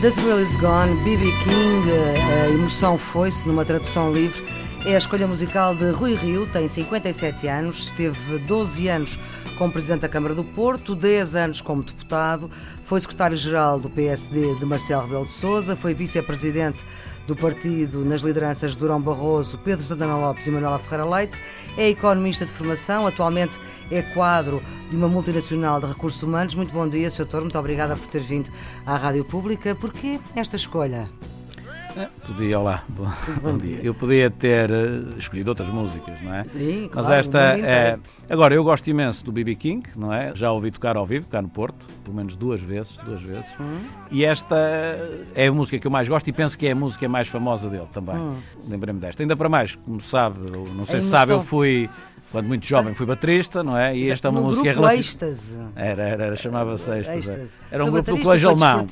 The Thrill is Gone, B.B. King, a emoção foi-se numa tradução livre. É a escolha musical de Rui Rio, tem 57 anos, esteve 12 anos como Presidente da Câmara do Porto, 10 anos como deputado, foi Secretário-Geral do PSD de Marcelo Rebelo de Sousa, foi Vice-Presidente do partido nas lideranças de Durão Barroso, Pedro Santana Lopes e Manuela Ferreira Leite, é economista de formação, atualmente é quadro de uma multinacional de recursos humanos. Muito bom dia, Sr. Doutor, muito obrigada por ter vindo à Rádio Pública. Por que esta escolha? É, podia, olá, bom, bom, dia. Eu podia ter uh, escolhido outras músicas, não é? Sim, claro, Mas esta é. Agora, eu gosto imenso do BB King, não é? Já ouvi tocar ao vivo, cá no Porto, pelo menos duas vezes, duas vezes. Hum. E esta é a música que eu mais gosto e penso que é a música mais famosa dele também. Hum. Lembrei-me desta. Ainda para mais, como sabe, não sei se sabe, eu fui quando muito jovem fui baterista, não é? E esta é uma música relativa. Era, era, era chamava-se Êxtase. Era um grupo do colégio alemão.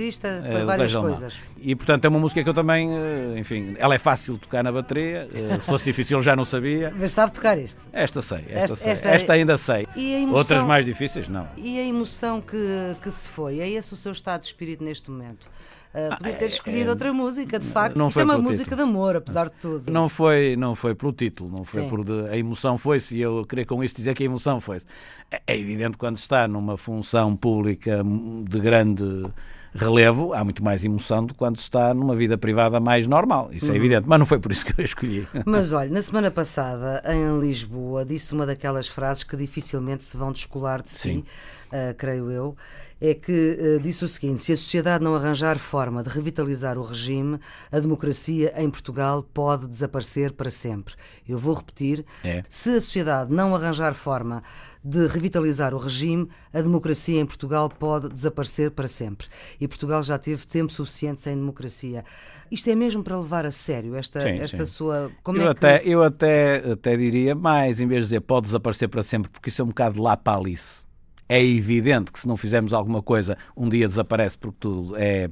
É, várias coisas. E portanto é uma música que eu também, eh, enfim, ela é fácil de tocar na bateria. Eh, se fosse difícil já não sabia. Mas sabe tocar isto? Esta sei, esta, esta sei. Esta, esta ainda sei. Emoção, Outras mais difíceis, não. E a emoção que, que se foi? É esse o seu estado de espírito neste momento? Uh, podia ter escolhido é, outra música, de facto. Não Isto é uma música título. de amor, apesar de tudo. Não foi, não foi pelo título, não foi Sim. por de, a emoção foi-se, e eu queria com isto dizer que a emoção foi-se. É, é evidente quando está numa função pública de grande relevo, há muito mais emoção do que quando está numa vida privada mais normal. Isso é uhum. evidente, mas não foi por isso que eu escolhi. Mas olha, na semana passada, em Lisboa, disse uma daquelas frases que dificilmente se vão descolar de si, uh, creio eu, é que uh, disse o seguinte: se a sociedade não arranjar forma de revitalizar o regime, a democracia em Portugal pode desaparecer para sempre. Eu vou repetir: é. se a sociedade não arranjar forma de revitalizar o regime, a democracia em Portugal pode desaparecer para sempre. E Portugal já teve tempo suficiente sem democracia. Isto é mesmo para levar a sério esta, sim, esta sim. sua. Como eu, é até, que... eu até, até diria mais, em vez de dizer pode desaparecer para sempre, porque isso é um bocado de lá para Alice é evidente que se não fizermos alguma coisa, um dia desaparece porque tudo é,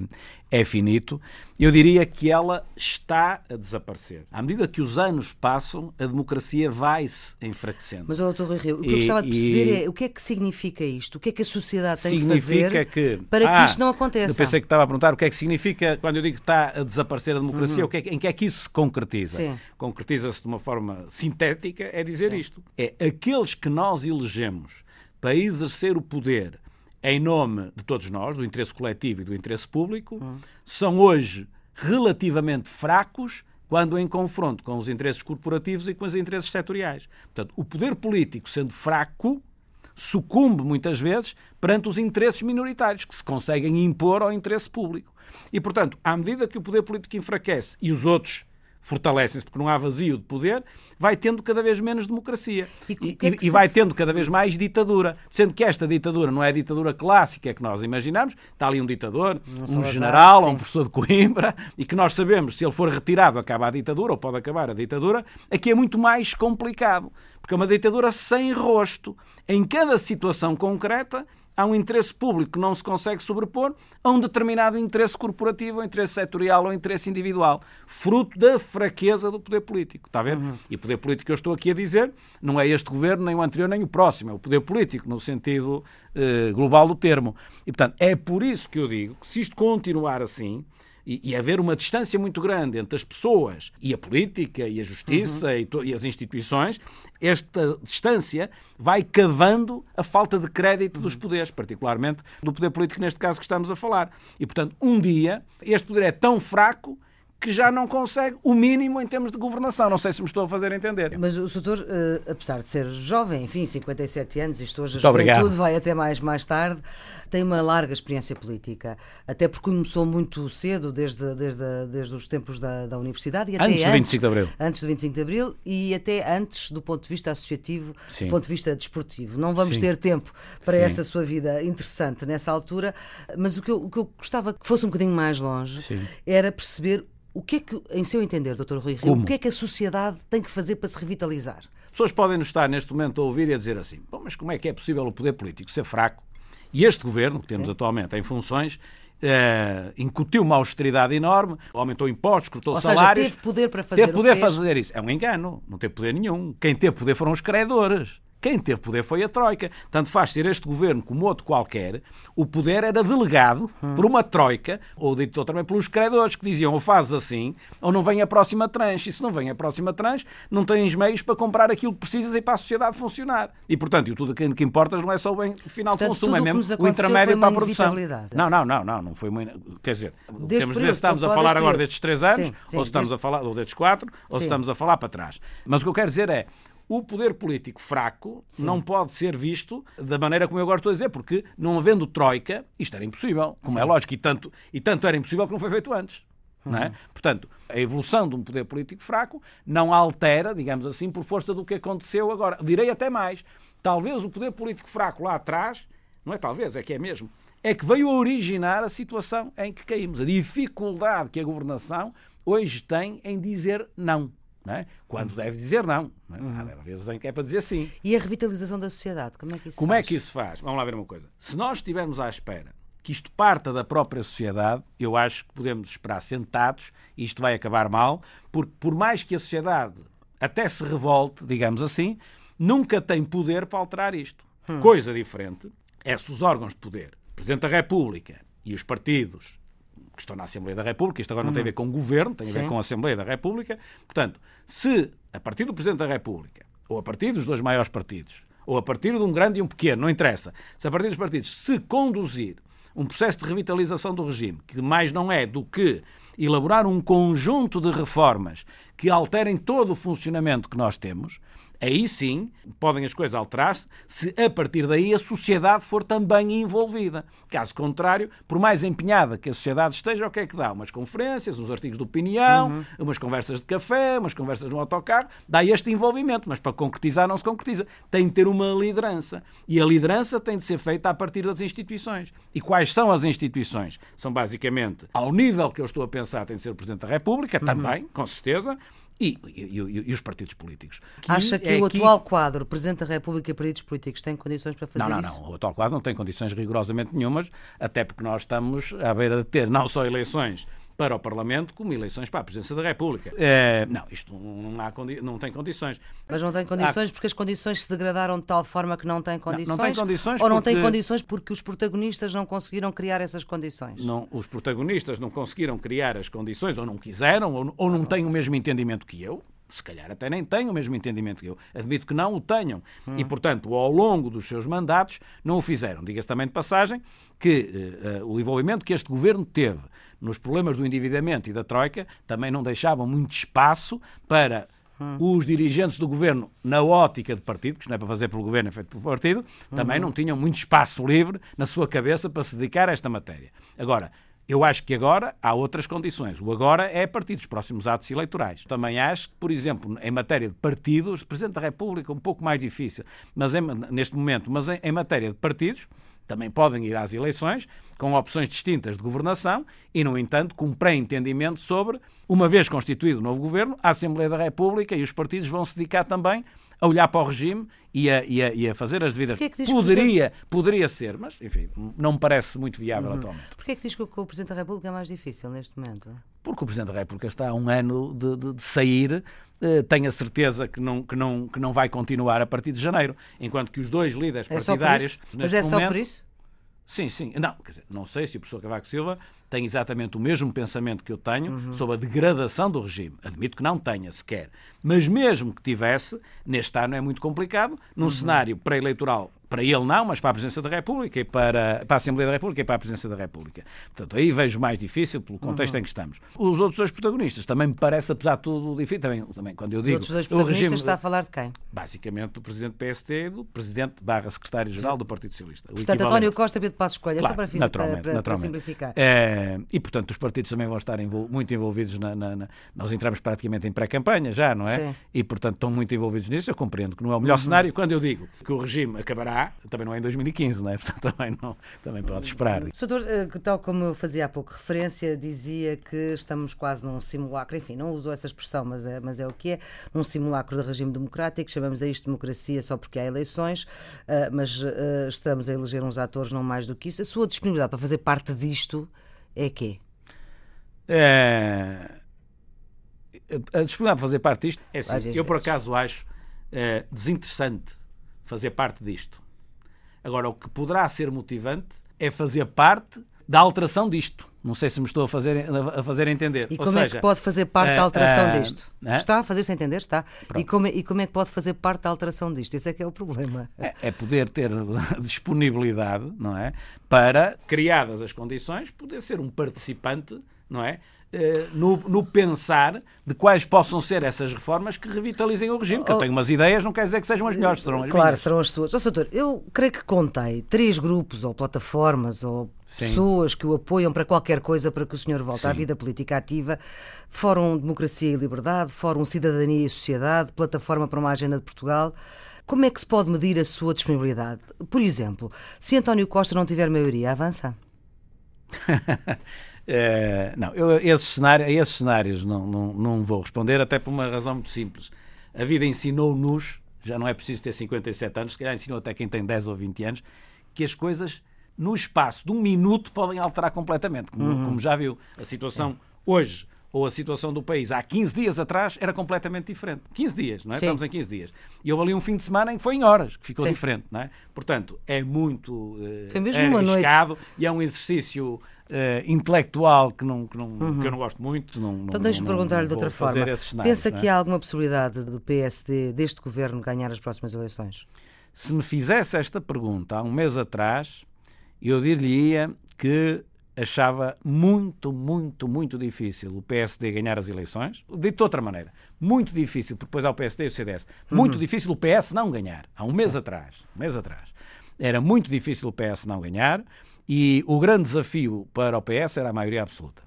é finito. Eu diria que ela está a desaparecer. À medida que os anos passam, a democracia vai-se enfraquecendo. Mas, doutor Rui Rio, o que e, eu gostava de perceber é o que é que significa isto? O que é que a sociedade tem que fazer que... para ah, que isto não aconteça? Eu pensei que estava a perguntar o que é que significa, quando eu digo que está a desaparecer a democracia, uhum. o que é, em que é que isso se concretiza? Concretiza-se de uma forma sintética, é dizer Sim. isto. É aqueles que nós elegemos para exercer o poder em nome de todos nós, do interesse coletivo e do interesse público, são hoje relativamente fracos quando em confronto com os interesses corporativos e com os interesses setoriais. Portanto, o poder político, sendo fraco, sucumbe muitas vezes perante os interesses minoritários que se conseguem impor ao interesse público. E, portanto, à medida que o poder político enfraquece e os outros fortalecem-se porque não há vazio de poder, vai tendo cada vez menos democracia. E, e, é e vai tendo cada vez mais ditadura. Sendo que esta ditadura não é a ditadura clássica que nós imaginamos, está ali um ditador, um general ou um professor de Coimbra, e que nós sabemos se ele for retirado acaba a ditadura, ou pode acabar a ditadura, aqui é muito mais complicado. Porque é uma ditadura sem rosto. Em cada situação concreta, há um interesse público que não se consegue sobrepor a um determinado interesse corporativo, ou interesse setorial ou interesse individual, fruto da fraqueza do poder político. Está a ver? Uhum. E poder político que eu estou aqui a dizer não é este governo, nem o anterior, nem o próximo, é o poder político, no sentido uh, global do termo. E, portanto, é por isso que eu digo que se isto continuar assim, e, e, haver uma distância muito grande entre as pessoas e a política e a justiça uhum. e, e, as instituições, esta distância vai cavando a falta de crédito uhum. dos poderes, particularmente do poder político, neste caso que estamos a falar. E, portanto, um dia este poder é tão fraco que já não consegue o mínimo em termos de governação. Não sei se me estou a fazer entender. Mas o doutor, uh, apesar de ser jovem, enfim, 57 anos, isto hoje a juventude vai até mais, mais tarde, tem uma larga experiência política, até porque começou muito cedo, desde, desde, desde os tempos da, da universidade. E até antes do 25 de Abril. Antes do 25 de Abril e até antes do ponto de vista associativo, Sim. do ponto de vista desportivo. Não vamos Sim. ter tempo para Sim. essa sua vida interessante nessa altura, mas o que eu, o que eu gostava que fosse um bocadinho mais longe era perceber o que é que, em seu entender, Dr. Rui Rio, Como? o que é que a sociedade tem que fazer para se revitalizar? Pessoas podem nos estar neste momento a ouvir e a dizer assim: Bom, mas como é que é possível o poder político ser fraco? E este governo, que temos Sim. atualmente em funções, Uh, incutiu uma austeridade enorme, aumentou impostos, cortou Ou salários. Seja, teve poder para fazer teve poder fazer isso. É um engano, não teve poder nenhum. Quem teve poder foram os credores. Quem teve poder foi a Troika. Tanto faz ser este governo como outro qualquer, o poder era delegado hum. por uma Troika, ou dito também pelos credores, que diziam ou fazes assim, ou não vem a próxima tranche. E se não vem a próxima tranche, não tens meios para comprar aquilo que precisas e para a sociedade funcionar. E, portanto, tudo aquilo que importa não é só o bem final portanto, de consumo, é mesmo o intermédio para a produção. Não, não, não, não, não foi muito. Quer dizer, Desde temos de ver se estamos a falar agora destes três anos, sim, sim, ou se estamos a falar, ou destes quatro, ou se estamos a falar para trás. Mas o que eu quero dizer é o poder político fraco Sim. não pode ser visto da maneira como eu agora estou a dizer, porque não havendo troika, isto era impossível, como é Sim. é lógico, e tanto, e tanto era impossível que não foi feito antes. Não é? Uhum. Portanto, a evolução de um poder político fraco não altera, digamos assim, por força do que aconteceu agora. Direi até mais. Talvez o poder político fraco lá atrás, não é talvez, é que é mesmo, é que veio a originar a situação em que caímos. A dificuldade que a governação hoje tem em dizer não. É? Quando deve dizer não. não é? Uhum. Há vezes em que é para dizer sim. E a revitalização da sociedade, como é que isso Como é faz? é que isso faz? Vamos lá ver uma coisa. Se nós estivermos à espera que isto parta da própria sociedade, eu acho que podemos esperar sentados e isto vai acabar mal, porque por mais que a sociedade até se revolte, digamos assim, nunca tem poder para alterar isto. Hum. Coisa diferente é se os órgãos de poder, Presidente da República e os partidos que estão na Assembleia da República, isto agora não uhum. tem a ver com o Governo, tem a ver com a Assembleia da República. Portanto, se a partir do Presidente da República, ou a partir dos dois maiores partidos, ou a partir de um grande e um pequeno, não interessa, se a partir dos partidos se conduzir um processo de revitalização do regime, que mais não é do que elaborar um conjunto de reformas que alterem todo o funcionamento que nós temos, aí sim podem as coisas alterar-se se a partir daí a sociedade for também envolvida. Caso contrário, por mais empenhada que a sociedade esteja, o que é que dá? Umas conferências, uns artigos de opinião, uhum. umas conversas de café, umas conversas no autocarro, dá este envolvimento, mas para concretizar não se concretiza. Tem de ter uma liderança. E a liderança tem de ser feita a partir das instituições. E quais são as instituições? São basicamente, ao nível que eu estou a pensar, tem de ser o Presidente da República, uhum. também, com certeza, e, e, e, os partidos políticos. Que Acha que é o atual que... quadro, Presidente da República e partidos políticos, tem condições para fazer não, não, isso? Não, não. O atual quadro não tem condições rigorosamente nenhumas, até porque nós estamos à beira de ter não só eleições para o Parlamento como eleições para a Presidência da República. É, não, isto não, há, não tem condições. Mas não tem condições há... porque as condições se degradaram de tal forma que não tem condições? Não, não tem condições Ou não porque... tem condições porque os protagonistas não conseguiram criar essas condições? Não, os protagonistas não conseguiram criar as condições, ou não quiseram, ou, ou não têm o mesmo entendimento que eu, se calhar até nem têm o mesmo entendimento que eu. Admito que não o tenham. Hum. E, portanto, ao longo dos seus mandatos, não o fizeram. Diga-se também de passagem que uh, uh, o envolvimento que este governo teve nos problemas do endividamento e da Troika também não deixava muito espaço para os dirigentes do governo, na ótica de partido, que isto não é para fazer pelo governo, é feito pelo partido, também não tinham muito espaço livre na sua cabeça para se dedicar a esta matéria. Agora, eu acho que agora há outras condições. O agora é a partir dos próximos atos eleitorais. Também acho que, por exemplo, em matéria de partidos, o Presidente da República é um pouco mais difícil, mas em, neste momento, mas em, em matéria de partidos, também podem ir às eleições com opções distintas de governação e, no entanto, com pré-entendimento sobre, uma vez constituído o novo governo, a Assembleia da República e os partidos vão se dedicar também a olhar para o regime e a, e a, e a fazer as devidas. É poderia, poderia ser, mas enfim, não me parece muito viável uhum. atualmente. Porquê é que diz que o, que o Presidente da República é mais difícil neste momento? Porque o Presidente da República está há um ano de, de, de sair, eh, tenho a certeza que não, que, não, que não vai continuar a partir de janeiro, enquanto que os dois líderes é partidários. Mas é só por isso? Sim, sim. Não, quer dizer, não sei se o professor Cavaco Silva tem exatamente o mesmo pensamento que eu tenho uhum. sobre a degradação do regime. Admito que não tenha sequer. Mas mesmo que tivesse, neste ano é muito complicado, num uhum. cenário pré-eleitoral para ele não, mas para a Presidência da República e para, para a Assembleia da República e para a Presidência da República. Portanto, aí vejo mais difícil pelo contexto uhum. em que estamos. Os outros dois protagonistas também me parece, apesar de tudo, difícil. Também, também quando eu digo. Os outros dois protagonistas regime, está a falar de quem? Basicamente do Presidente do PST e do Presidente barra Secretário-Geral do Partido Socialista. Portanto, António Costa Pedro Passos Coelho, claro, é só para, para, para simplificar. É, e, portanto, os partidos também vão estar envol muito envolvidos na, na, na, Nós entramos praticamente em pré-campanha já, não é? Sim. E, portanto, estão muito envolvidos nisso. Eu compreendo que não é o melhor uhum. cenário. Quando eu digo que o regime acabará, também não é em 2015, não é? Portanto, também, não, também pode esperar. Doutor, eh, tal como eu fazia há pouco referência, dizia que estamos quase num simulacro, enfim, não usou essa expressão, mas é, mas é o que é, num simulacro de regime democrático, chamamos a isto democracia só porque há eleições, eh, mas eh, estamos a eleger uns atores não mais do que isso. A sua disponibilidade para fazer parte disto é quê? É... A disponibilidade para fazer parte disto é assim, eu por acaso acho é, desinteressante fazer parte disto. Agora, o que poderá ser motivante é fazer parte da alteração disto. Não sei se me estou a fazer, a fazer entender. E Ou como seja, é que pode fazer parte da alteração uh, disto? Uh, está a fazer-se entender? Está. E como, é, e como, é que pode fazer parte da alteração disto? Esse é que é o problema. É, é poder ter disponibilidade, não é? Para, criadas as condições, poder ser um participante, não é? Eh, no, no, pensar de quais possam ser essas reformas que revitalizem o regime. Que eu oh, tenho umas ideias, não quer dizer que sejam as melhores, serão as Claro, minhas. serão as suas. Oh, doutor, eu creio que contei três grupos ou plataformas ou Sim. pessoas que o apoiam para qualquer coisa para que o senhor volte Sim. à vida política ativa. Fórum Democracia e Liberdade, Fórum Cidadania e Sociedade, Plataforma para uma Agenda de Portugal. Como é que se pode medir a sua disponibilidade? Por exemplo, se António Costa não tiver maioria, avança? É, não, eu, esse cenário, a esses cenários não, não, não vou responder, até por uma razão muito simples. A vida ensinou-nos, já não é preciso ter 57 anos, se calhar ensinou até quem tem 10 ou 20 anos, que as coisas no espaço de um minuto podem alterar completamente. Como, uhum. como já viu, a situação é. hoje ou a situação do país há 15 dias atrás era completamente diferente. 15 dias, não é? Sim. Estamos em 15 dias. E houve ali um fim de semana em que foi em horas que ficou Sim. diferente, não é? Portanto, é muito uh, arriscado e é um exercício uh, intelectual que, não, que, não, uhum. que eu não gosto muito. Não, então deixe-me perguntar-lhe de outra forma. Pensa é? que há alguma possibilidade do PSD, deste governo, ganhar as próximas eleições? Se me fizesse esta pergunta há um mês atrás, eu dir-lhe-ia que achava muito, muito, muito difícil o PSD ganhar as eleições. Dito de outra maneira, muito difícil, porque depois há o PSD e o CDS, muito uhum. difícil o PS não ganhar. Há um mês Sim. atrás, um mês atrás. Era muito difícil o PS não ganhar e o grande desafio para o PS era a maioria absoluta.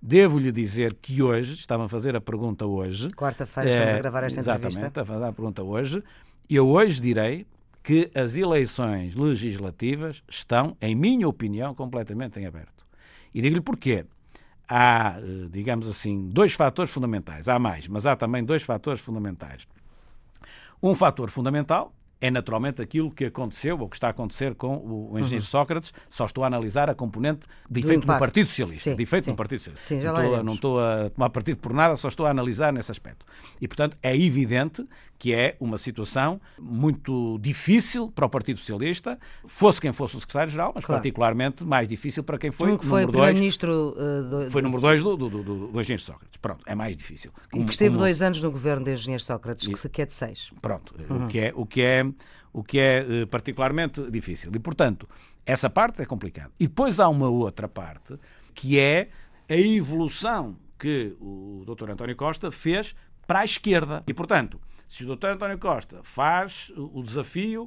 Devo-lhe dizer que hoje, estava a fazer a pergunta hoje. Quarta-feira, estamos a eh, gravar esta exatamente, entrevista. Exatamente, a fazer a pergunta hoje. Eu hoje direi que as eleições legislativas estão, em minha opinião, completamente em aberto. E digo-lhe porquê. Há, eh, digamos assim, dois fatores fundamentais. Há mais, mas há também dois fatores fundamentais. Um fator fundamental é naturalmente aquilo que aconteceu ou que está a acontecer com o engenheiro uhum. Sócrates. Só estou a analisar a componente de efeito no Partido Socialista. Sim, de efeito sim. no Partido Socialista. Sim, já não, estou, não estou a tomar partido por nada, só estou a analisar nesse aspecto. E, portanto, é evidente que é uma situação muito difícil para o Partido Socialista, fosse quem fosse o secretário-geral, mas claro. particularmente mais difícil para quem foi, que foi o primeiro-ministro uh, Foi número 2 do, do, do, do, engenheiro Sócrates. Pronto, é mais difícil. E que esteve como... dois anos no governo do engenheiro Sócrates, que, que é de seis. Pronto, uhum. o que é... O que é o que é eh, particularmente difícil. E, portanto, essa parte é complicada. E depois há uma outra parte, que é a evolução que o Dr. António Costa fez para a esquerda. E, portanto, se o Dr. António Costa faz o desafio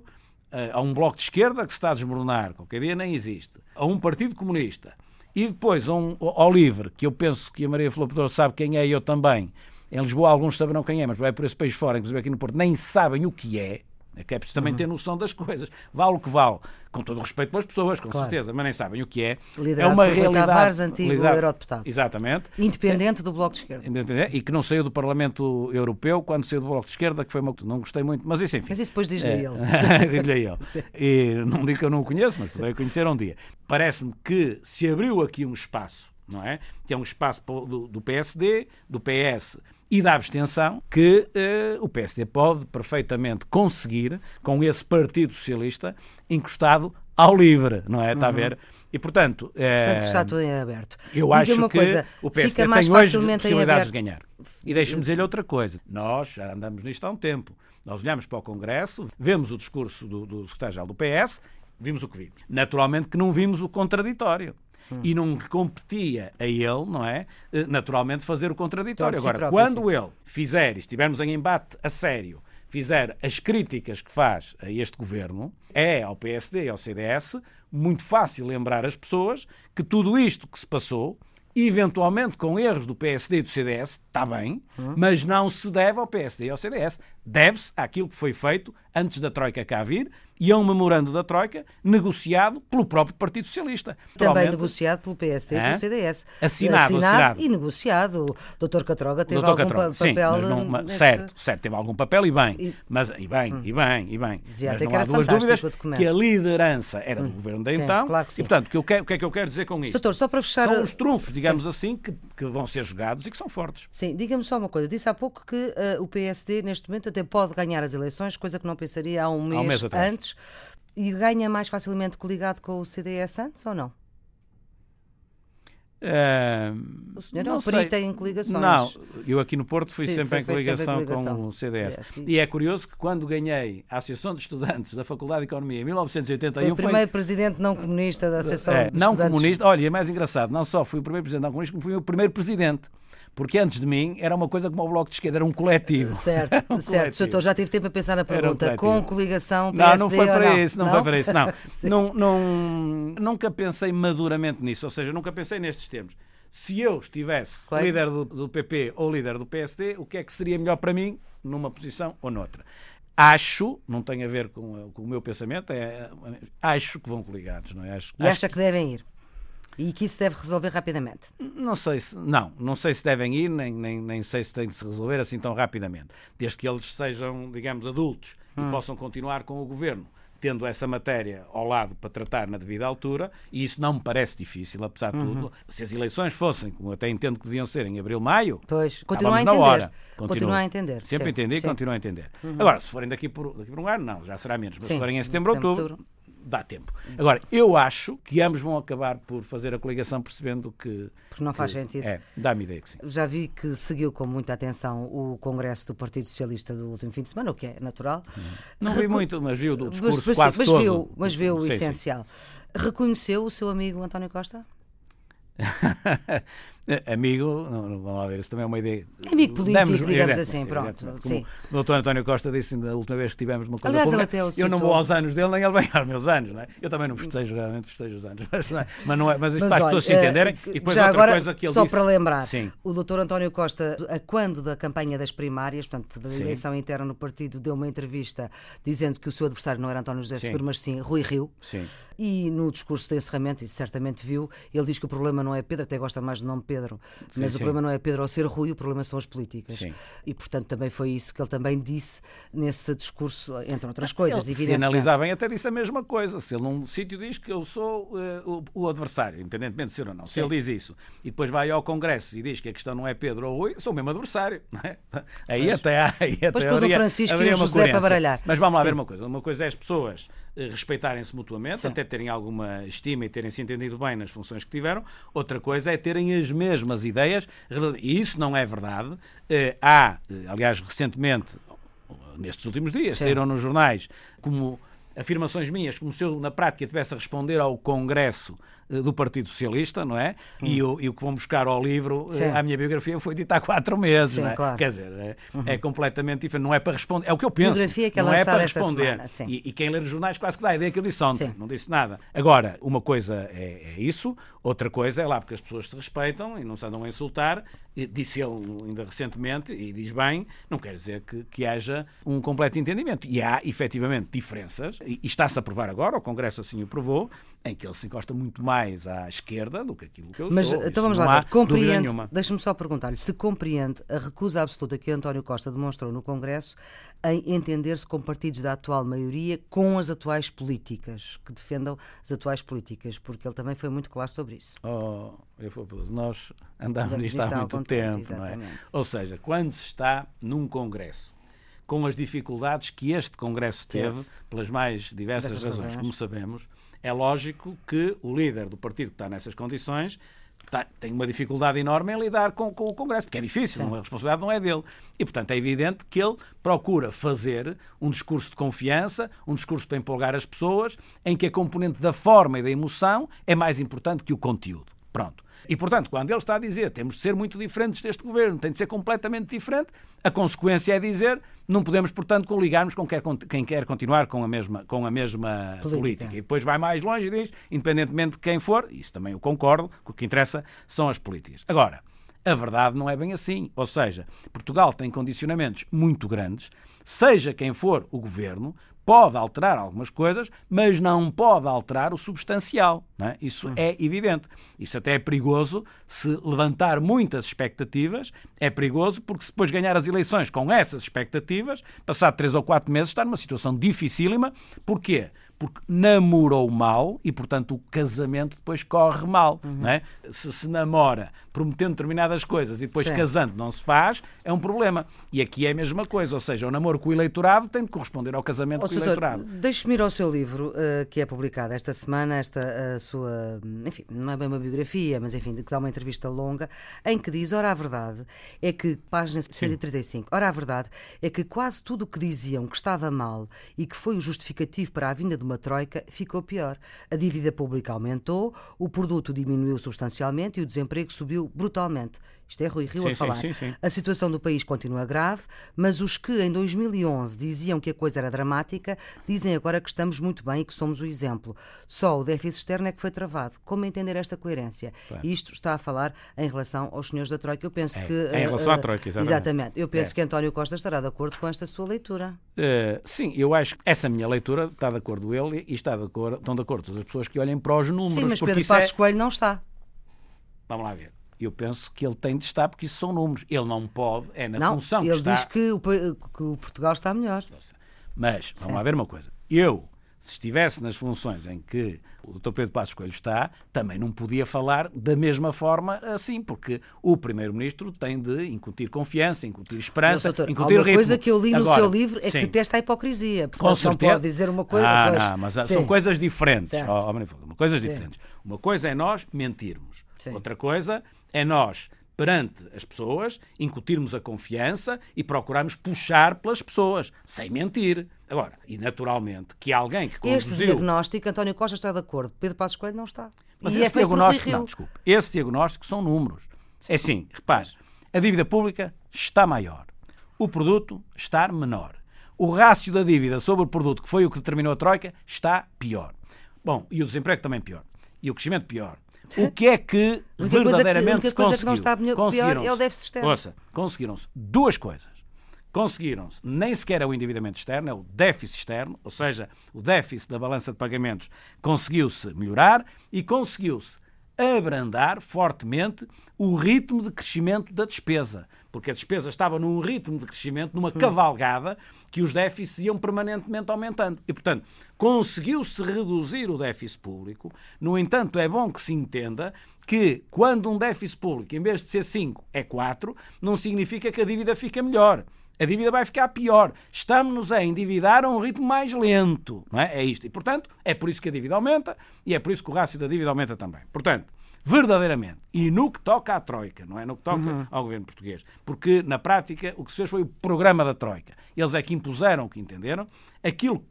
uh, a um bloco de esquerda que se está a desmoronar, qualquer dia nem existe, a um partido comunista e depois a um, ao LIVRE, que eu penso que a Maria Flor sabe quem é e eu também. Em Lisboa alguns saberão quem é, mas vai por esse país fora, inclusive aqui no Porto, nem sabem o que é. É que é preciso também uhum. ter noção das coisas. Vale o que vale, com todo o respeito pelas pessoas, com claro. certeza, mas nem sabem o que é. Liderado é uma realidade. Tavares, antigo liderado, eurodeputado. Exatamente. Independente do Bloco de Esquerda. E que não saiu do Parlamento Europeu quando saiu do Bloco de Esquerda, que foi uma. Não gostei muito, mas isso enfim. Mas isso depois diz-lhe é, ele. diz-lhe a ele. e não digo que eu não o conheço, mas poderei conhecer um dia. Parece-me que se abriu aqui um espaço, não é? Que é um espaço do, do PSD, do PS e da abstenção que uh, o PSD pode perfeitamente conseguir com esse Partido Socialista encostado ao livre, não é? Está uhum. a ver? E, portanto... Eh, portanto, está tudo em aberto. Eu Diga acho que coisa, o PSD mais tem hoje possibilidades de ganhar. E deixe-me dizer-lhe outra coisa. Nós já andamos nisto há um tempo. Nós olhamos para o Congresso, vemos o discurso do, do secretário-geral do PS, vimos o que vimos. Naturalmente que não vimos o contraditório hum. e não competia a ele, não é? Eh, naturalmente fazer o contraditório. Agora, quando ele fizer, e estivermos em embate a sério, fizer as críticas que faz a este governo, é ao PSD e ao CDS muito fácil lembrar as pessoas que tudo isto que se passou eventualmente com erros do PSD e do CDS, está bem, hum. mas não se deve ao PSD e ao CDS. Deve-se àquilo que foi feito antes da Troika cá vir e a um memorando da Troika negociado pelo próprio Partido Socialista. Também negociado pelo PSD e pelo CDS. Assinado, assinado, assinado. e negociado. O Dr. Catroga teve algum Catroga, papel... Sim, não, nesse... certo, certo, teve algum papel e bem. E, mas, e bem, hum. e bem, e bem. Dizia mas não há duas dúvidas que a liderança era do hum. governo sim, então. Claro que sim. E, portanto, o que, eu quero, o que é que eu quero dizer com isto? Doutor, só para fechar... São os trunfos, digamos sim. assim, que, que vão ser jogados e que são fortes. Sim, diga-me só uma coisa. Disse há pouco que uh, o PSD, neste momento, até pode ganhar as eleições, coisa que não pensaria há um mês, há um mês antes. E ganha mais facilmente coligado com o CDS antes ou não? Uh, o senhor é um perito em coligações. Não, eu aqui no Porto fui, Sim, sempre, em coligação sempre em coligação com o CDS. É, e é curioso que quando ganhei a Associação de Estudantes da Faculdade de Economia em 1981... Foi o primeiro foi... presidente não comunista da Associação é, de Não Estudantes. comunista, olha, é mais engraçado, não só fui o primeiro presidente não comunista, como fui o primeiro presidente porque antes de mim era uma coisa como o Bloco de Esquerda, era um coletivo. Certo, um certo. Coletivo. Doutor, já tive tempo a pensar na pergunta. Um com coligação PSD Não, não foi para não? isso, não, não, foi para isso, não. não, não. Nunca pensei maduramente nisso, ou seja, nunca pensei nestes termos. Se eu estivesse líder do, do PP ou líder do PSD, o que é que seria melhor para mim numa posição ou noutra? acho, não tem a ver com, com, o meu pensamento, é, acho que vão coligados, não é? Acho, e acha que... que devem ir? E que isso deve resolver rapidamente? Não sei se, não, não sei se devem ir, nem, nem, nem sei se tem de se resolver assim tão rapidamente. Desde que eles sejam, digamos, adultos hum. e possam continuar com o governo tendo essa matéria ao lado para tratar na devida altura, e isso não me parece difícil, apesar de uhum. tudo. Se as eleições fossem, como até entendo que deviam ser em abril, maio, pois, continua a entender. Na hora. Continua a entender. Sempre entendi e continuo a entender. Uhum. Agora, se forem daqui por, daqui por um ano, não, já será menos. Mas Sim. se forem em setembro, ou outubro, outubro dá tempo. Agora, eu acho que ambos vão acabar por fazer a coligação percebendo que. Porque não que, faz sentido. É, dá-me ideia que sim. Já vi que seguiu com muita atenção o Congresso do Partido Socialista do último fim de semana, o que é natural. Não vi muito, mas viu o discurso mas, quase mas, todo. Viu, mas viu o sim, essencial. Sim. Reconheceu o seu amigo António Costa? Amigo, não, vamos lá ver, isso também é uma ideia. Amigo político, digamos assim, pronto. Como sim. o doutor António Costa disse da última vez que tivemos uma coisa Aliás, até eu não vou aos anos dele, nem ele vem aos meus anos, não é? Eu também não festejo, realmente festejo os anos, mas, não é, mas, não é, mas, mas para as pessoas se entenderem. Uh, e depois outra agora, coisa que ele só disse, para lembrar, sim. o doutor António Costa, a quando da campanha das primárias, portanto, da sim. eleição interna no partido, deu uma entrevista dizendo que o seu adversário não era António José Seguro, mas sim Rui Rio. Sim. E no discurso de encerramento, e certamente viu, ele diz que o problema não é Pedro, até gosta mais do nome Pedro, mas o problema não é Pedro ao ser Rui, o problema são as políticas. Sim. E, portanto, também foi isso que ele também disse nesse discurso, entre outras coisas, ele, Se analisar bem, até disse a mesma coisa. Se ele num sítio diz que eu sou uh, o, o, adversário, independentemente de ser ou não, Sim. se ele diz isso e depois vai ao Congresso e diz que a questão não é Pedro ou Rui, sou o mesmo adversário. É? Aí pois. até há. Aí até pôs o Francisco e o José para baralhar. Mas vamos lá Sim. ver uma coisa. Uma coisa é as pessoas respeitarem-se mutuamente, Sim. até terem alguma estima e terem se entendido bem nas funções que tiveram. Outra coisa é terem as mesmas ideias, e isso não é verdade. Eh, há, eh, aliás, recentemente, nestes últimos dias, Sim. saíram nos jornais como afirmações minhas, como se eu na prática tivesse a responder ao Congresso eh, do Partido Socialista, não é? Hum. E, o, e o que vão buscar ao livro, eh, Sim. a minha biografia foi dita há quatro meses, Sim, não é? Claro. Quer dizer, é, uhum. é, completamente diferente, não é para responder, é o que eu penso, biografia que não é para responder. Semana, e, e, quem lê os jornais quase que dá a ideia que eu disse ontem, Sim. não disse nada. Agora, uma coisa é, é, isso, outra coisa é lá porque as pessoas se respeitam e não se andam a insultar, disse ele ainda recentemente, e diz bem, não quer dizer que, que haja um completo entendimento. E há, efetivamente, diferenças, e, e está-se a provar agora, o Congresso assim o provou, em que ele se encosta muito mais à esquerda do que aquilo que eu Mas, sou. Mas então vamos lá, compreende, deixa-me só perguntar-lhe, se compreende a recusa absoluta que António Costa demonstrou no Congresso em entender-se com partidos da atual maioria com as atuais políticas, que defendam as atuais políticas, porque ele também foi muito claro sobre isso. Oh, nós andamos nisto há muito tempo, não é? Ou seja, quando se está num Congresso com as dificuldades que este Congresso teve, pelas mais diversas razões, razões, como sabemos, é lógico que o líder do partido que está nessas condições Tá, tem uma dificuldade enorme em lidar com, com o Congresso, porque é difícil, não, a responsabilidade não é dele. E, portanto, é evidente que ele procura fazer um discurso de confiança, um discurso para empolgar as pessoas, em que a componente da forma e da emoção é mais importante que o conteúdo. Pronto. E, portanto, quando ele está a dizer temos de ser muito diferentes deste governo, tem de ser completamente diferente, a consequência é dizer não podemos, portanto, coligarmos com quem quer continuar com a mesma, com a mesma política. política. E depois vai mais longe e diz, independentemente de quem for, isso também eu concordo, o que interessa são as políticas. Agora, a verdade não é bem assim. Ou seja, Portugal tem condicionamentos muito grandes, seja quem for o governo, pode alterar algumas coisas, mas não pode alterar o substancial. É? Isso é evidente. Isso até é perigoso se levantar muitas expectativas. É perigoso porque se depois ganhar as eleições com essas expectativas, passado três ou quatro meses, está numa situação dificílima. Porquê? Porque namorou mal e, portanto, o casamento depois corre mal. Uhum. É? Se se namora prometendo determinadas coisas e depois Sim. casando não se faz, é um problema. E aqui é a mesma coisa, ou seja, o namoro com o eleitorado tem de corresponder ao casamento oh, com o eleitorado. Deixe-me ir ao seu livro, uh, que é publicado esta semana, esta sua, enfim, não é bem uma biografia, mas enfim, que dá uma entrevista longa, em que diz, ora a verdade é que, página 135, ora a verdade é que quase tudo o que diziam que estava mal e que foi o justificativo para a vinda de uma troika ficou pior. A dívida pública aumentou, o produto diminuiu substancialmente e o desemprego subiu brutalmente. Isto é Rui Rio sim, a falar. Sim, sim, a situação do país continua grave, mas os que em 2011 diziam que a coisa era dramática, dizem agora que estamos muito bem e que somos o exemplo. Só o déficit externo é que foi travado. Como entender esta coerência? Claro. Isto está a falar em relação aos senhores da Troika. Eu penso é, que. Em relação uh, à Troika, exatamente. Exatamente. Eu penso é. que António Costa estará de acordo com esta sua leitura. Uh, sim, eu acho que essa minha leitura está de acordo ele e está de acordo, estão de acordo todas as pessoas que olhem para os números. Sim, mas Pedro Passos é... Coelho não está. Vamos lá ver eu penso que ele tem de estar porque isso são números. Ele não pode, é na não, função ele que está. diz que o, que o Portugal está melhor. Mas, vamos Sim. lá ver uma coisa. Eu, se estivesse nas funções em que o Dr. Pedro Passos Coelho está, também não podia falar da mesma forma assim, porque o Primeiro-Ministro tem de incutir confiança, incutir esperança, Mas, doutor, incutir ritmo. coisa que eu li no Agora, seu livro é sim. que detesta a hipocrisia. Portanto, Com certeza. não pode dizer uma coisa... Ah, depois... não, mas sim. são coisas diferentes. Oh, coisas sim. diferentes. Uma coisa é nós mentirmos. Outra coisa é nós perante as pessoas, incutirmos a confiança e procurarmos puxar pelas pessoas, sem mentir. Agora, e naturalmente, que alguém que conduziu... Este diagnóstico, António Costa está de acordo, Pedro Passos Coelho não está. Mas e esse é diagnóstico, não, desculpe, esse diagnóstico são números. É assim, repare, a dívida pública está maior, o produto está menor. O rácio da dívida sobre o produto, que foi o que determinou a Troika, está pior. Bom, e o desemprego também pior. E o crescimento pior. O que é que verdadeiramente se conseguiu? Que não está pior é o déficit externo. Ouça, conseguiram-se duas coisas. Conseguiram-se nem sequer é o endividamento externo, é o déficit externo, ou seja, o déficit da balança de pagamentos conseguiu-se melhorar e conseguiu-se abrandar fortemente o ritmo de crescimento da despesa, porque a despesa estava num ritmo de crescimento, numa hum. cavalgada, que os déficits iam permanentemente aumentando. E, portanto, conseguiu-se reduzir o déficit público. No entanto, é bom que se entenda que quando um déficit público, em vez de ser 5, é 4, não significa que a dívida fica melhor a dívida vai ficar pior. Estamos-nos a endividar a um ritmo mais lento. Não é? é isto. E, portanto, é por isso que a dívida aumenta e é por isso que o rácio da dívida aumenta também. Portanto, verdadeiramente, e no que toca à Troika, não é no que toca uhum. ao governo português, porque na prática o que se fez foi o programa da Troika. Eles é que impuseram o que entenderam. Aquilo,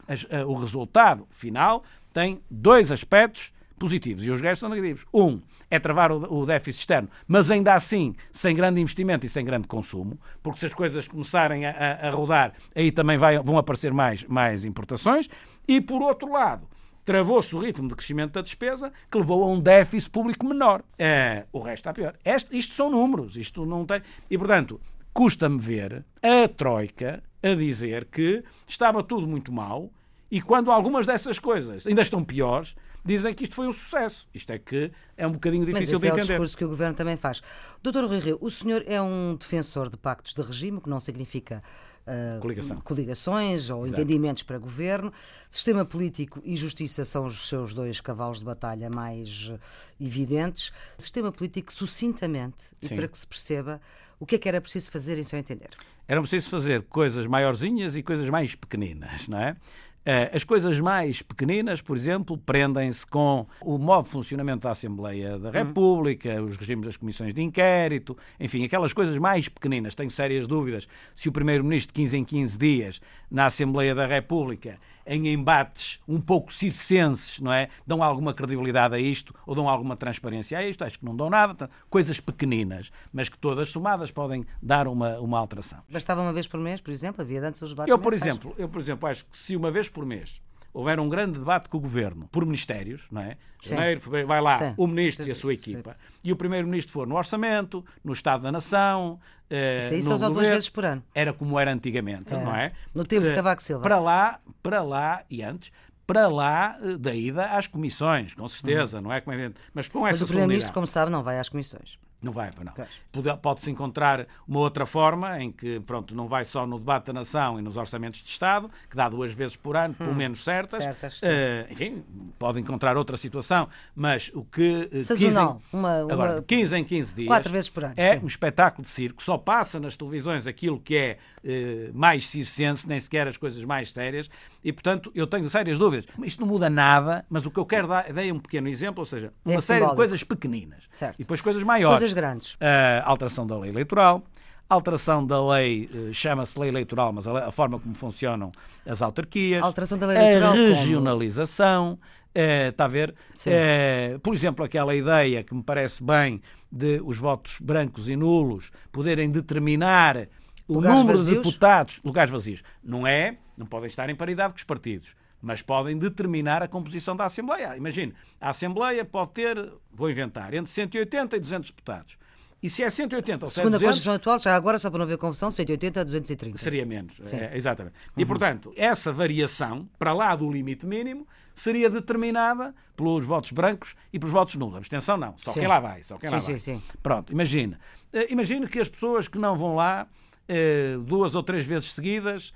o resultado final tem dois aspectos positivos e os gastos são negativos. Um é travar o, déficit externo, mas ainda assim sem grande investimento e sem grande consumo, porque se as coisas começarem a, a rodar, aí também vai, vão aparecer mais, mais importações. E por outro lado, travou-se o ritmo de crescimento da despesa, que levou a um déficit público menor. É, o resto está pior. Este, isto são números, isto não tem. E, portanto, custa-me ver a Troika a dizer que estava tudo muito mal e quando algumas dessas coisas ainda estão piores, dizem que isto foi um sucesso. Isto é que é um bocadinho difícil de entender. é o discurso que o Governo também faz. Doutor Rui Rio, o senhor é um defensor de pactos de regime, que não significa uh, coligações ou Exato. entendimentos para governo. Sistema político e justiça são os seus dois cavalos de batalha mais evidentes. Sistema político, sucintamente, Sim. e para que se perceba o que é que era preciso fazer em seu entender. Era preciso fazer coisas maiorzinhas e coisas mais pequeninas, não é? Eh, as coisas mais pequeninas, por exemplo, prendem-se com o modo de funcionamento da Assembleia da hum. República, os regimes das comissões de inquérito, enfim, aquelas coisas mais pequeninas. Tenho sérias dúvidas se o Primeiro-Ministro, 15 em 15 dias, na Assembleia da República, em embates um pouco circenses, não é? Dão alguma credibilidade a isto ou dão alguma transparência a isto? Acho que não dão nada. Coisas pequeninas, mas que todas somadas podem dar uma, uma alteração. Bastava uma vez por mês, por exemplo? Havia antes os debates eu, por exemplo, Eu, por exemplo, acho que se uma vez por mês houver um grande debate com o governo por ministérios, não é? Janeiro, vai lá Sim. o ministro Sim. e a sua equipa. Sim. E o primeiro-ministro for no orçamento, no Estado da Nação. Eh, Isso são só duas vezes por ano. Era como era antigamente, é. não é? No tempo de eh, Cavaco Silva. Para lá, para lá e antes, para lá eh, da ida às comissões, com certeza, uhum. não é é Mas com Mas essa o Primeiro-Ministro, como sabe, não vai às comissões. Não vai, não. Pode-se encontrar uma outra forma em que, pronto, não vai só no debate da nação e nos orçamentos de Estado, que dá duas vezes por ano, hum, pelo menos certas. certas uh, enfim, pode encontrar outra situação, mas o que. Uh, Sazonal. 15 em, uma, uma... Agora, 15 em 15 dias. Quatro vezes por ano. É sim. um espetáculo de circo. Só passa nas televisões aquilo que é uh, mais circense, nem sequer as coisas mais sérias. E, portanto, eu tenho sérias dúvidas. Isto não muda nada, mas o que eu quero dar, dei um pequeno exemplo, ou seja, uma é série de coisas pequeninas. Certo. E depois coisas maiores. Coisas grandes. A alteração da lei eleitoral, alteração da lei, eh, chama-se lei eleitoral, mas a, forma como funcionam as autarquias, alteração da lei eleitoral, a regionalização, é, está a ver? É, por exemplo, aquela ideia que me parece bem de os votos brancos e nulos poderem determinar o lugares número vazios? de deputados, lugares vazios. Não é, não podem estar em paridade com os partidos mas podem determinar a composição da Assembleia. Imagine, a Assembleia pode ter, vou inventar, entre 180 e 200 deputados. E se é 180 ou 200... Segundo a Constituição atual, já agora, só para não haver confusão, 180 a 230. Seria menos, é, exatamente. Uhum. E, portanto, essa variação, para lá do limite mínimo, seria determinada pelos votos brancos e pelos votos nulos. Abstenção não, só sim. quem lá vai, só quem sim, lá vai. Sim, Pronto, imagina. Uh, imagina que as pessoas que não vão lá uh, duas ou três vezes seguidas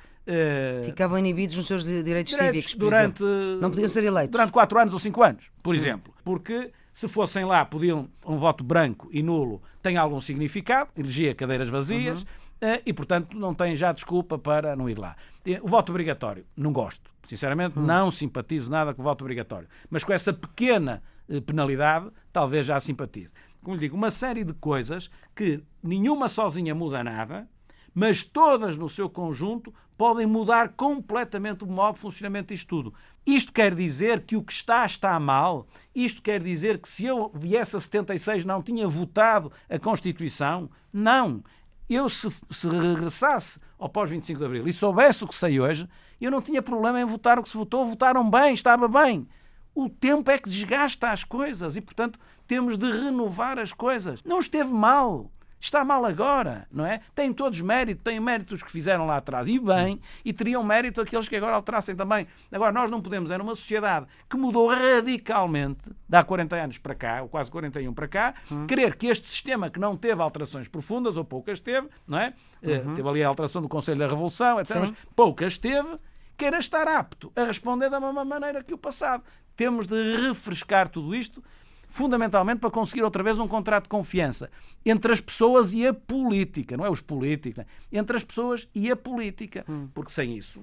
Ficavam inibidos nos seus direitos, direitos cívicos. Durante, não podiam ser eleitos. Durante quatro anos ou cinco anos, por exemplo. Porque se fossem lá, podiam um voto branco e nulo tem algum significado, elegia cadeiras vazias, uhum. uh, e portanto não tem já desculpa para não ir lá. O voto obrigatório, não gosto. Sinceramente, uhum. não simpatizo nada com o voto obrigatório. Mas com essa pequena uh, penalidade, talvez já simpatize. Como lhe digo, uma série de coisas que nenhuma sozinha muda nada, mas todas no seu conjunto podem mudar completamente o modo de funcionamento disto tudo. Isto quer dizer que o que está, está mal? Isto quer dizer que se eu viesse a 76 não tinha votado a Constituição? Não. Eu, se, se regressasse ao pós-25 de Abril e soubesse o que sei hoje, eu não tinha problema em votar o que se votou. Votaram bem, estava bem. O tempo é que desgasta as coisas e, portanto, temos de renovar as coisas. Não esteve mal está mal agora, não é? Têm todos mérito, têm mérito os que fizeram lá atrás, e bem, e teriam mérito aqueles que agora alterassem também. Agora, nós não podemos, é numa sociedade que mudou radicalmente, de há 40 anos para cá, ou quase 41 para cá, uhum. querer que este sistema que não teve alterações profundas, ou poucas teve, não é? Eh, uhum. Teve ali a alteração do Conselho da Revolução, etc., Sim. mas poucas teve, queira estar apto a responder da mesma maneira que o passado. Temos de refrescar tudo isto fundamentalmente para conseguir outra vez um contrato de confiança entre as pessoas e a política, não é os políticos, é? entre as pessoas e a política, hum. porque sem isso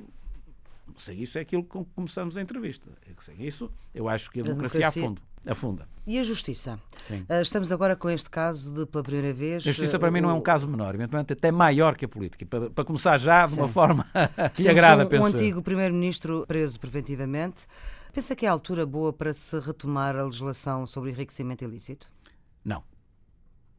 sem isso é aquilo que começamos a entrevista. É sem isso, eu acho que a democracia, a democracia... afunda. E a justiça? Sim. Uh, estamos agora com este caso de, pela primeira vez. A justiça, para uh, mim, não é um caso menor, eventualmente até maior que a política. Para, para começar já de Sim. uma forma que lhe agrada, um, penso. Um antigo primeiro-ministro preso preventivamente. Pensa que é a altura boa para se retomar a legislação sobre enriquecimento ilícito? Não.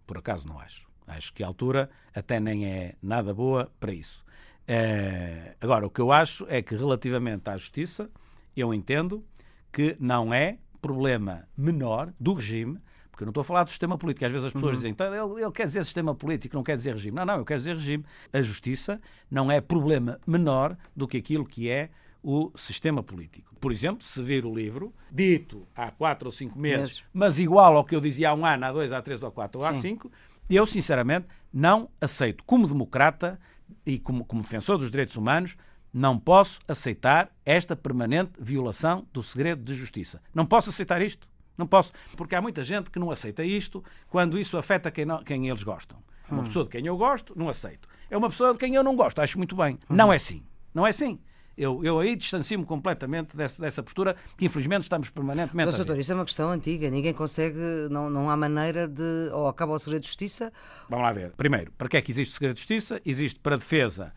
Por acaso não acho. Acho que a altura até nem é nada boa para isso. É... Agora, o que eu acho é que, relativamente à justiça, eu entendo que não é problema menor do regime, porque eu não estou a falar do sistema político. Às vezes as pessoas uhum. dizem, então, ele, ele quer dizer sistema político, não quer dizer regime. Não, não, eu quero dizer regime. A justiça não é problema menor do que aquilo que é o sistema político. Por exemplo, se vir o livro, dito há quatro ou cinco meses, mas igual ao que eu dizia há um ano, há dois, há três, há quatro ou há cinco, eu, sinceramente, não aceito. Como democrata e como, como defensor dos direitos humanos, não posso aceitar esta permanente violação do segredo de justiça. Não posso aceitar isto. Não posso. Porque há muita gente que não aceita isto quando isso afeta quem, não, quem eles gostam. Uma hum. pessoa de quem eu gosto, não aceito. É uma pessoa de quem eu não gosto, acho muito bem. Hum. Não é assim. Não é assim. Eu, eu aí distancio-me completamente dessa, dessa postura que, infelizmente, estamos permanentemente Mas, doutor, isso é uma questão antiga. Ninguém consegue, não, não há maneira de. Ou acaba o segredo de justiça. Vamos lá ver. Primeiro, para que é que existe o segredo de justiça? Existe para a defesa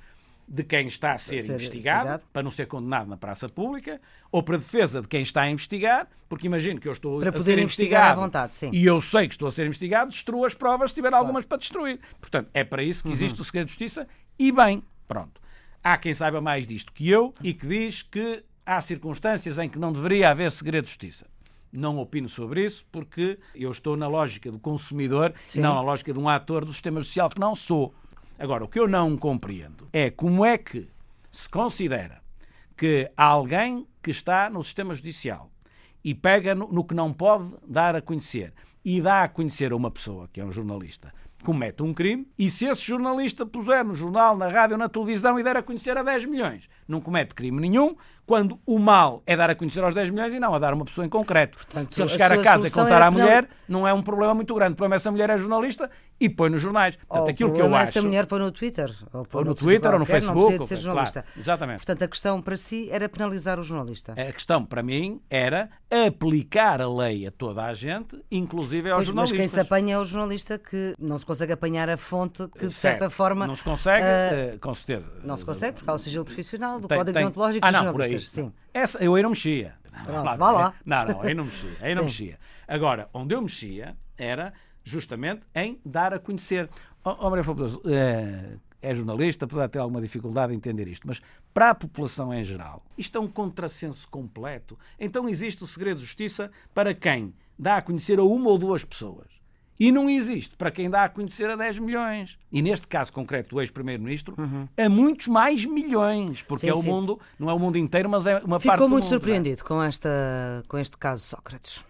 de quem está a ser, ser investigado, investigado, para não ser condenado na praça pública, ou para defesa de quem está a investigar, porque imagino que eu estou para a poder ser investigar à vontade, sim. e eu sei que estou a ser investigado, destruo as provas se tiver claro. algumas para destruir. Portanto, é para isso que existe uhum. o segredo de justiça e bem, pronto. Há quem saiba mais disto que eu e que diz que há circunstâncias em que não deveria haver segredo de justiça. Não opino sobre isso porque eu estou na lógica do consumidor Sim. e não na lógica de um ator do sistema social que não sou. Agora, o que eu não compreendo é como é que se considera que alguém que está no sistema judicial e pega no, no que não pode dar a conhecer e dá a conhecer a uma pessoa, que é um jornalista, comete um crime, e se esse jornalista puser no jornal, na rádio, na televisão e der a conhecer a 10 milhões, não comete crime nenhum, quando o mal é dar a conhecer aos 10 milhões e não a dar a uma pessoa em concreto. Portanto, se ele chegar a, casa e contar à mulher, não é um problema muito grande. O problema é essa mulher é jornalista e põe nos jornais. Portanto, aquilo que eu é acho. essa mulher põe no Twitter. Ou, ou no Twitter ou no Facebook. Não ser jornalista. Claro, exatamente. Portanto, a questão para si era penalizar o jornalista. A questão para mim era aplicar a lei a toda a gente, inclusive aos pois, jornalistas. Mas quem se apanha é o jornalista que não se consegue apanhar a fonte que, de certa certo. forma. Não se consegue, uh, com certeza. Não se consegue, porque há o sigilo profissional do tem, Código tem... Deontológico ah, não, jornalistas. Sim. Essa, eu aí não mexia. Pronto, vá lá. Não, não, aí não mexia. Aí não mexia. Agora, onde eu mexia era justamente em dar a conhecer. Oh, oh Fabuloso, é, é jornalista, poderá ter alguma dificuldade em entender isto, mas para a população em geral, isto é um contrassenso completo. Então existe o segredo de justiça para quem dá a conhecer a uma ou duas pessoas. E não existe para quem dá a conhecer a 10 milhões. E neste caso concreto do ex-primeiro-ministro, uhum. a muitos mais milhões, porque sim, é o sim. mundo, não é o mundo inteiro, mas é uma Ficou parte do muito mundo, surpreendido é? com, esta, com este caso Sócrates.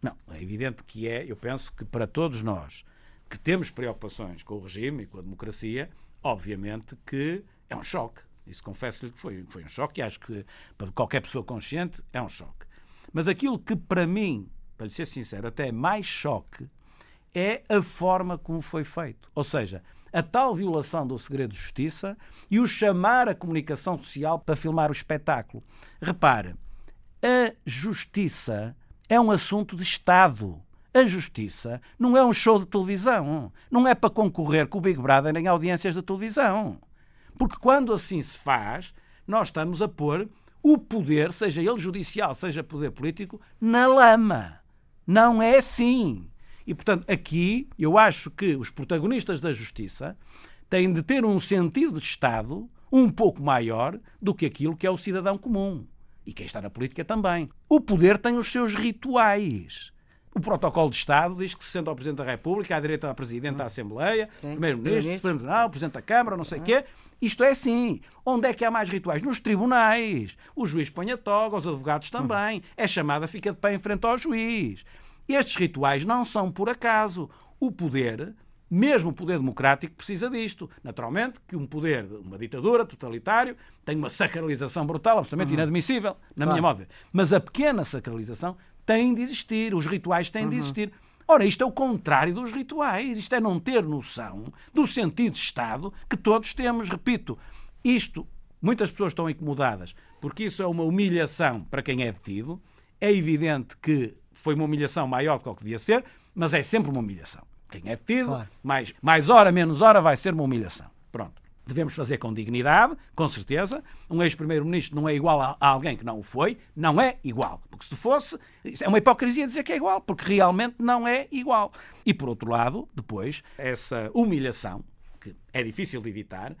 Não, é evidente que é, eu penso que para todos nós que temos preocupações com o regime e com a democracia, obviamente que é um choque. Isso confesso-lhe que foi, foi um choque e acho que para qualquer pessoa consciente é um choque. Mas aquilo que para mim para lhe ser sincero, até mais choque é a forma como foi feito. Ou seja, a tal violação do segredo de justiça e o chamar a comunicação social para filmar o espetáculo. Repare, a justiça é um assunto de Estado. A justiça não é um show de televisão. Não é para concorrer com o Big Brother em audiências de televisão. Porque quando assim se faz, nós estamos a pôr o poder, seja ele judicial, seja poder político, na lama. Não é assim. E, portanto, aqui eu acho que os protagonistas da justiça têm de ter um sentido de Estado um pouco maior do que aquilo que é o cidadão comum. E quem está na política também. O poder tem os seus rituais. O protocolo de Estado diz que se senta ao Presidente da República, à direita ao Presidente da Assembleia, Primeiro-Ministro, Primeiro-Tribunal, Presidente da Câmara, não sei o quê. Isto é assim. Onde é que há mais rituais? Nos tribunais. O juiz põe a toga, os advogados também. É chamada, fica de pé em frente ao juiz. Estes rituais não são por acaso. O poder, mesmo o poder democrático, precisa disto. Naturalmente que um poder, uma ditadura totalitário, tem uma sacralização brutal, absolutamente uhum. inadmissível, na claro. minha moda. Mas a pequena sacralização tem de existir, os rituais têm uhum. de existir. Ora, isto é o contrário dos rituais. Isto é não ter noção do sentido de Estado que todos temos. Repito, isto, muitas pessoas estão incomodadas porque isso é uma humilhação para quem é detido. É evidente que foi uma humilhação maior do que o que devia ser, mas é sempre uma humilhação. Quem é detido, claro. mais, mais hora, menos hora, vai ser uma humilhação. Pronto. Devemos fazer com dignidade, com certeza. Um ex-primeiro-ministro não é igual a, alguém que não o foi. Não é igual. Porque se fosse, é uma hipocrisia dizer que é igual, porque realmente não é igual. E por outro lado, depois, essa humilhação, que é difícil de evitar,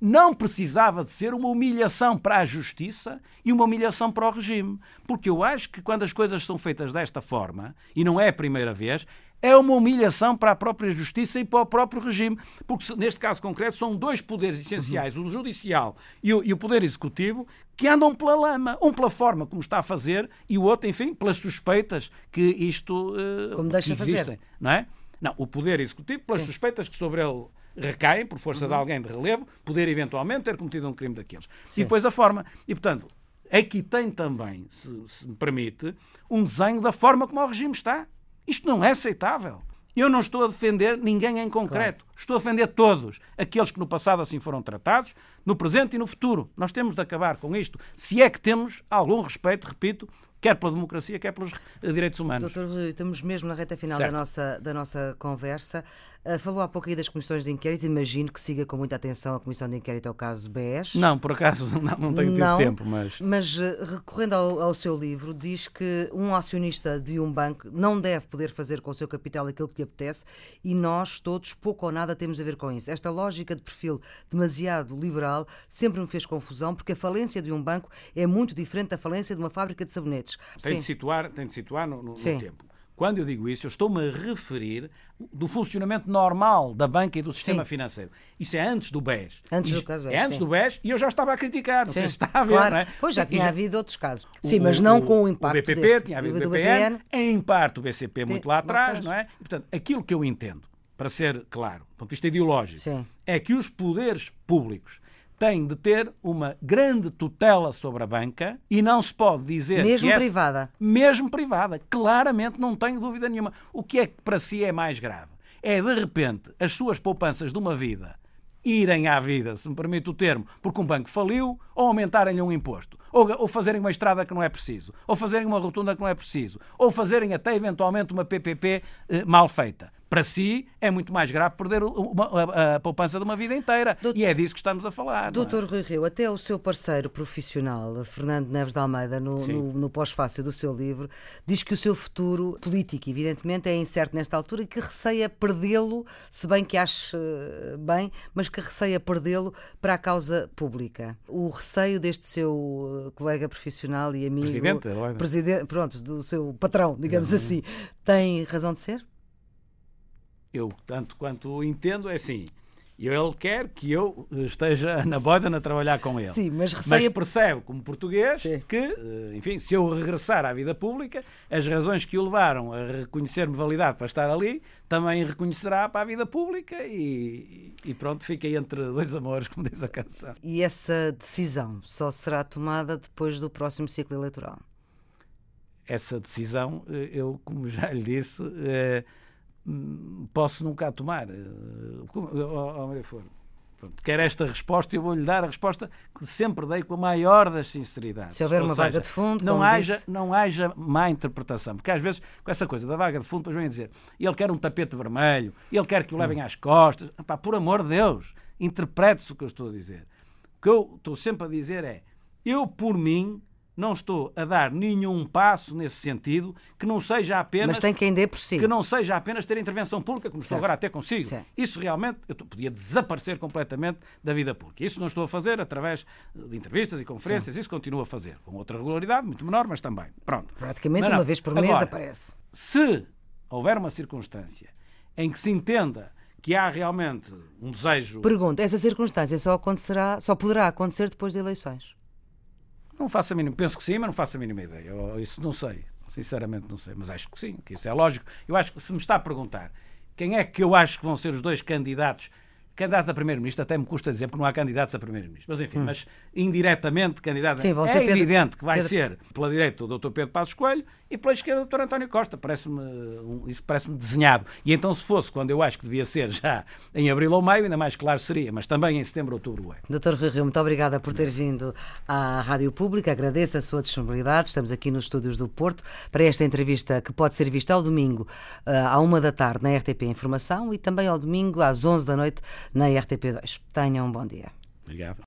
não precisava de ser uma humilhação para a justiça e uma humilhação para o regime. Porque eu acho que quando as coisas são feitas desta forma, e não é a primeira vez, é uma humilhação para a própria justiça e para o próprio regime. Porque, neste caso concreto, são dois poderes essenciais, uhum. o judicial e o, e o, poder executivo, que andam pela lama. Um pela forma como está a fazer e o outro, enfim, pelas suspeitas que isto uh, como deixa existem. Fazer. Não é? Não, o poder executivo pelas Sim. suspeitas que sobre ele recaem, por força uhum. de alguém de relevo, poder eventualmente ter cometido um crime daqueles. Sim. E depois a forma. E, portanto, aqui tem também, se, se me permite, um desenho da forma como o regime está. Isto não é aceitável. Eu não estou a defender ninguém em concreto. Claro. Estou a defender todos. Aqueles que no passado assim foram tratados, no presente e no futuro. Nós temos de acabar com isto. Se é que temos algum respeito, repito, quer pela democracia, quer pelos direitos humanos. Doutor Rui, estamos mesmo na reta final da nossa, da nossa conversa. Uh, falou há pouco aí das comissões de inquérito. Imagino que siga com muita atenção a comissão de inquérito ao caso BES. Não, por acaso não, não tenho tido não, tempo, mas. Mas uh, recorrendo ao, ao, seu livro, diz que um acionista de um banco não deve poder fazer com o seu capital aquilo que lhe apetece e nós todos, pouco ou nada, temos a ver com isso. Esta lógica de perfil demasiado liberal sempre me fez confusão porque a falência de um banco é muito diferente da falência de uma fábrica de sabonetes. Tem de situar, tem de situar no, no, no tempo quando eu digo isso, eu estou-me a referir do funcionamento normal da banca e do sistema sim. financeiro. Isso é antes do BES. Antes do caso BES. É antes sim. do BES e eu já estava a criticar. Não sim. sei se está a ver, claro. não é? Pois já tinha havido outros casos. Sim, mas não com o impacto. O BPP, deste, tinha havido o BPN, BPN, em parte o BCP muito lá atrás, não é? E, portanto, aquilo que eu entendo, para ser claro, do ponto de vista ideológico, é que os poderes públicos tem de ter uma grande tutela sobre a banca e não se pode dizer mesmo privada. Mesmo privada. Claramente não tenho dúvida nenhuma. O que é que para si é mais grave? É de repente as suas poupanças de uma vida irem à vida, se me permite o termo, porque um banco faliu, ou aumentarem-lhe um imposto, ou, ou, fazerem uma estrada que não é preciso, ou fazerem uma rotunda que não é preciso, ou fazerem até eventualmente uma PPP eh, mal feita para si é muito mais grave perder uma, a, a, poupança de uma vida inteira. Doutor, e é disso que estamos a falar. Doutor é? Rui Rio, até o seu parceiro profissional, Fernando Neves de Almeida, no, no, no pós-fácil do seu livro, diz que o seu futuro político, evidentemente, é incerto nesta altura e que receia perdê-lo, se bem que ache eh, bem, mas que receia perdê-lo para a causa pública. O receio deste seu eh, colega profissional e amigo. Presidente, presidente pronto, do seu patrão, digamos uhum. assim, tem razão de ser? Eu, tanto quanto entendo, é assim. Ele quer que eu esteja na Boyden a trabalhar com ele. Sim, mas, receia... mas percebe, como português, Sim. que, eh, enfim, se eu regressar à vida pública, as razões que o levaram a reconhecer-me validade para estar ali, também reconhecerá para a vida pública e, e pronto, fiquei entre dois amores, como diz a canção. E essa decisão só será tomada depois do próximo ciclo eleitoral? Essa decisão, eh, eu, como já lhe disse, é posso nunca a tomar. Eh, oh, Maria Flor, quer esta resposta, eu vou-lhe dar a resposta que sempre dei com a maior das sinceridades. Se houver Ou uma seja, vaga de fundo, não haja, disse... não haja má interpretação, porque às vezes com essa coisa da vaga de fundo, depois vêm dizer ele quer um tapete vermelho, ele quer que o levem hum. às costas. Epá, por amor de Deus, interprete-se o que eu estou a dizer. O que eu estou sempre a dizer é, eu por mim não estou a dar nenhum passo nesse sentido que não seja apenas. Mas tem quem dê por si. Que não seja apenas ter intervenção pública, como estou agora até consigo. Certo. Isso realmente eu podia desaparecer completamente da vida pública. Isso não estou a fazer através de entrevistas e conferências, Sim. isso continuo a fazer. Com outra regularidade, muito menor, mas também. Pronto. Praticamente mas, uma vez por mês agora, aparece. Se houver uma circunstância em que se entenda que há realmente um desejo. Pergunta, essa circunstância só acontecerá, só poderá acontecer depois de eleições? Não faço a mínima, penso que sim, mas não faço a mínima ideia. Eu, isso não sei, sinceramente não sei, mas acho que sim, que isso é lógico. Eu acho que se me está a perguntar quem é que eu acho que vão ser os dois candidatos Candidato a Primeiro-Ministro até me custa dizer porque não há candidatos a Primeiro-Ministro. Mas enfim, hum. mas indiretamente candidato Sim, é Pedro, evidente que vai Pedro... ser pela direita o Dr. Pedro Passos Coelho e pela esquerda o Dr. António Costa. Parece-me isso parece-me desenhado. E então se fosse quando eu acho que devia ser já em abril ou maio, ainda mais claro seria, mas também em setembro, outubro é. Dr. Rui muito obrigada por ter vindo à Rádio Pública. Agradeço a sua disponibilidade. Estamos aqui nos estúdios do Porto para esta entrevista que pode ser vista ao domingo eh, à uma da tarde na RTP Informação e também ao domingo às 11 da noite na RTP2. Tenham um bom dia. Obrigado.